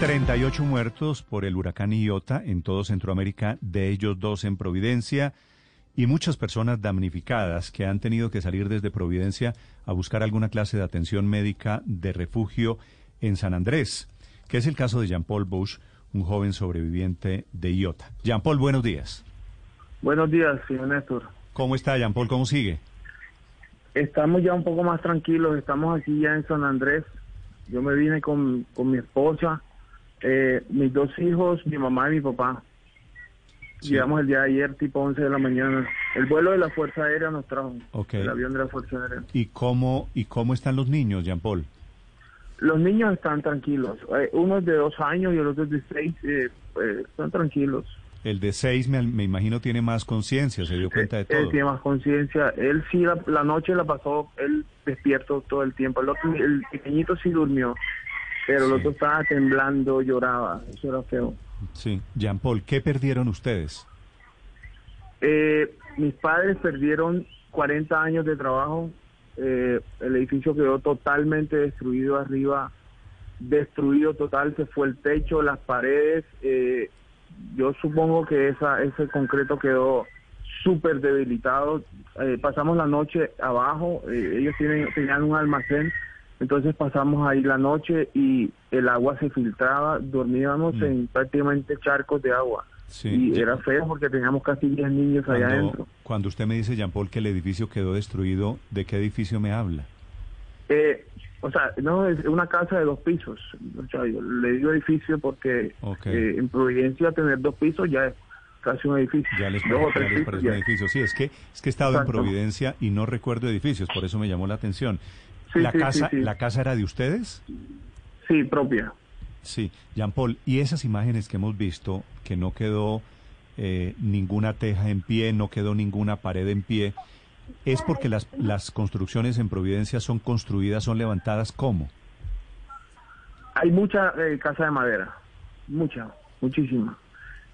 38 muertos por el huracán Iota en todo Centroamérica, de ellos dos en Providencia, y muchas personas damnificadas que han tenido que salir desde Providencia a buscar alguna clase de atención médica de refugio en San Andrés, que es el caso de Jean-Paul Bush, un joven sobreviviente de Iota. Jean-Paul, buenos días. Buenos días, señor Néstor. ¿Cómo está Jean-Paul? ¿Cómo sigue? Estamos ya un poco más tranquilos, estamos aquí ya en San Andrés. Yo me vine con, con mi esposa, eh, mis dos hijos, mi mamá y mi papá. Llegamos el día de ayer, tipo 11 de la mañana. El vuelo de la Fuerza Aérea nos trajo. Ok. El avión de la Fuerza Aérea. ¿Y cómo, y cómo están los niños, Jean-Paul? Los niños están tranquilos. Eh, uno es de dos años y el otro es de seis. Eh, eh, están tranquilos. El de seis, me, me imagino, tiene más conciencia, se dio cuenta de Eh, Él todo. tiene más conciencia. Él sí, la, la noche la pasó, él despierto todo el tiempo. El, otro, el pequeñito sí durmió, pero el otro estaba temblando, lloraba. Eso era feo. Sí. Jean-Paul, ¿qué perdieron ustedes? Eh, mis padres perdieron 40 años de trabajo. Eh, el edificio quedó totalmente destruido arriba, destruido total. Se fue el techo, las paredes. eh, yo supongo que esa, ese concreto quedó súper debilitado. Eh, pasamos la noche abajo. eh, ellos tienen, tenían un almacén. Entonces pasamos ahí la noche y el agua se filtraba. Dormíamos Mm. en prácticamente charcos de agua. Sí. Y era feo porque teníamos casi 10 niños allá adentro. cuando usted me dice, Jean-Paul, que el edificio quedó destruido, ¿de qué edificio me habla? Eh, o sea, no, es una casa de dos pisos. O sea, yo le digo edificio porque eh, en Providencia tener dos pisos ya es casi un edificio. Ya les, parece- ya les un edificio. Sí, es que, es que he estado Exacto. en Providencia y no recuerdo edificios, por eso me llamó la atención. Sí, ¿La, sí, casa, sí. ¿La casa era de ustedes? Sí, propia. Sí, Jean-Paul, y esas imágenes que hemos visto, que no quedó eh, ninguna teja en pie, no quedó ninguna pared en pie, ¿es porque las, las construcciones en Providencia son construidas, son levantadas cómo? Hay mucha eh, casa de madera, mucha, muchísima.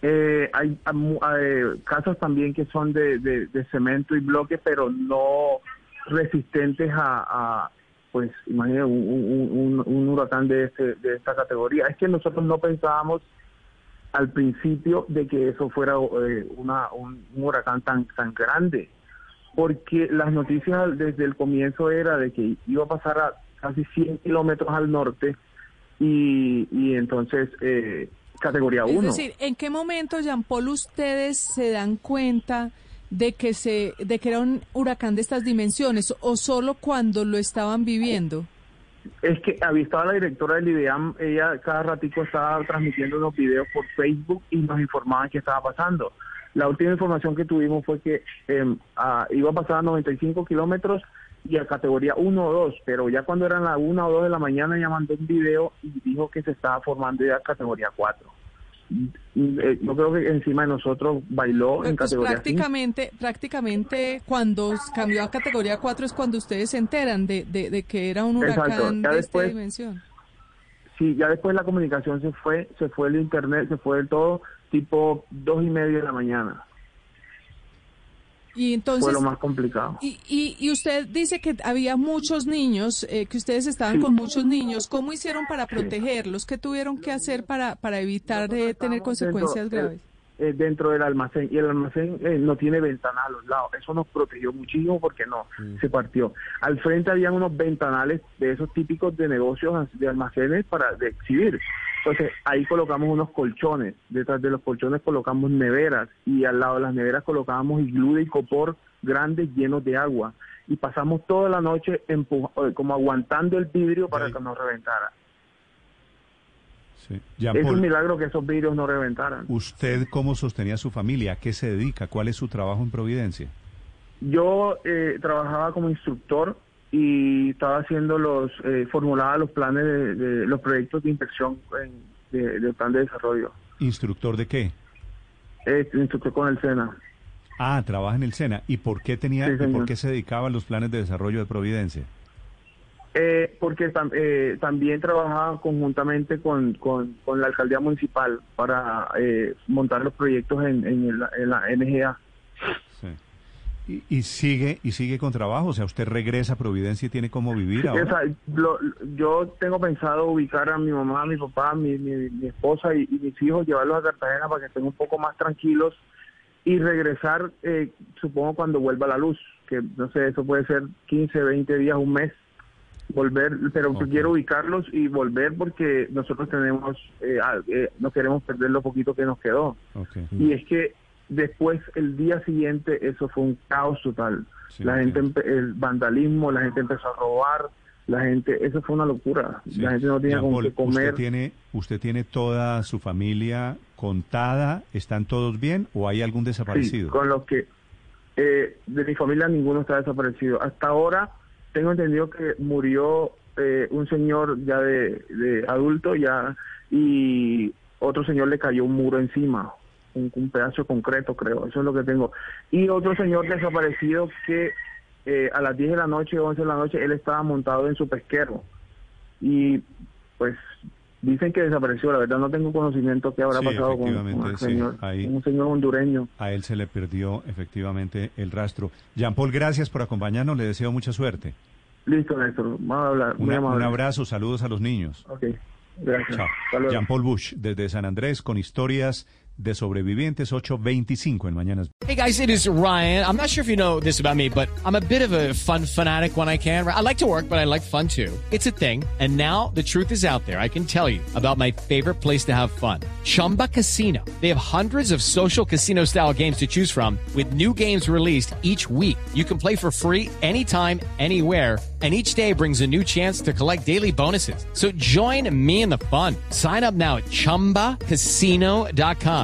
Eh, hay amu- eh, casas también que son de, de- de cemento y bloque, pero no resistentes a, a, pues, imagínate, un, un- un- un huracán de, este, de esta categoría. Es que nosotros no pensábamos al principio de que eso fuera eh, una, un, un huracán tan, tan grande, porque las noticias desde el comienzo era de que iba a pasar a casi 100 kilómetros al norte y, y entonces eh, categoría 1. Es decir, ¿en qué momento, Jean Paul, ustedes se dan cuenta de que se, de que era un huracán de estas dimensiones, o solo cuando lo estaban viviendo? Es que había estaba la directora del IDEAM, ella cada ratico estaba transmitiendo unos videos por Facebook y nos informaban qué estaba pasando. La última información que tuvimos fue que eh, ah, iba a pasar a 95 kilómetros y a categoría 1 o 2, pero ya cuando eran las 1 o 2 de la mañana ella mandó un video y dijo que se estaba formando ya categoría 4. Eh, yo creo que encima de nosotros bailó en Pues categoría 5. prácticamente, prácticamente cuando cambió a categoría 4 es cuando ustedes se enteran de, de, de que era un Exacto, huracán ya de después- esta dimensión. Sí, ya después la comunicación se fue, se fue el internet, se fue el todo, tipo dos y media de la mañana. Y entonces, fue lo más complicado. y, y, y usted dice que había muchos niños, eh, que ustedes estaban Sí. con muchos niños. ¿Cómo hicieron para protegerlos? ¿Qué tuvieron que hacer para, para evitar eh, tener consecuencias dentro, graves? Eh, dentro del almacén y el almacén eh, no tiene ventanas a los lados. Eso nos protegió muchísimo porque no se partió. Al frente habían unos ventanales de esos típicos de negocios de almacenes para de exhibir. Entonces ahí colocamos unos colchones, detrás de los colchones colocamos neveras y al lado de las neveras colocábamos iglú y copor grandes llenos de agua y pasamos toda la noche eh, como aguantando el vidrio para que no reventara. Sí. Es un milagro que esos vidrios no reventaran. ¿usted cómo sostenía a su familia? ¿A qué se dedica? ¿Cuál es su trabajo en Providencia? Yo eh, trabajaba como instructor y estaba haciendo los, eh, formulaba los planes de, de- los proyectos de inspección en, de, del plan de desarrollo. ¿Instructor de qué? Eh, instructor con el SENA. Ah, trabaja en el SENA. ¿Y por qué tenía, Sí, y por qué se dedicaba a los planes de desarrollo de Providencia? Eh, porque tam- eh, también trabajaba conjuntamente con, con, con la alcaldía municipal para eh, montar los proyectos en, en, el- en la NGA. Sí. Y, y sigue y sigue con trabajo, o sea, usted regresa a Providencia y tiene cómo vivir ahora. Lo- yo tengo pensado ubicar a mi mamá, a mi papá, a mi, mi, mi esposa y, y mis hijos, llevarlos a Cartagena para que estén un poco más tranquilos y regresar, eh, supongo, cuando vuelva la luz, que no sé, eso puede ser 15, 20 días, un mes, volver, pero Ok. quiero ubicarlos y volver porque nosotros tenemos, eh, eh, no queremos perder lo poquito que nos quedó. Y es que después, el día siguiente, eso fue un caos total. Sí, la gente, el vandalismo, la gente empezó a robar, la gente, eso fue una locura. Sí. La gente no tenía con Jean-Paul, qué comer. ¿Usted tiene, ¿Usted tiene toda su familia contada? ¿Están todos bien o hay algún Sí, desaparecido? con los que eh, de mi familia ninguno está desaparecido. Hasta ahora tengo entendido que murió eh, un señor ya de, adulto ya y otro señor le cayó un muro encima, un, un pedazo concreto creo, eso es lo que tengo. Y otro señor desaparecido que eh, a las 10 de la noche, 11 de la noche, él estaba montado en su pesquero y pues dicen que desapareció, la verdad no tengo conocimiento qué habrá Sí, pasado con, con sí, señor, ahí. un señor hondureño. A él se le perdió efectivamente el rastro. Jean-Paul, gracias por acompañarnos, le deseo mucha suerte. Listo, Néstor. Vamos a hablar. Una- un abrazo, saludos a los niños. Ok, gracias. Chao. Luego. Jean-Paul Bush, desde San Andrés, con historias de sobrevivientes, 825 en Mañanas. Hey guys, it is Ryan. I'm not sure if you know this about me, but I'm a bit of a fun fanatic when I can. I like to work, but I like fun too. It's a thing. And now the truth is out there. I can tell you about my favorite place to have fun. Chumba Casino. They have hundreds of social casino style games to choose from with new games released each week. You can play for free anytime, anywhere. And each day brings a new chance to collect daily bonuses. So join me in the fun. Sign up now at chumbacasino.com.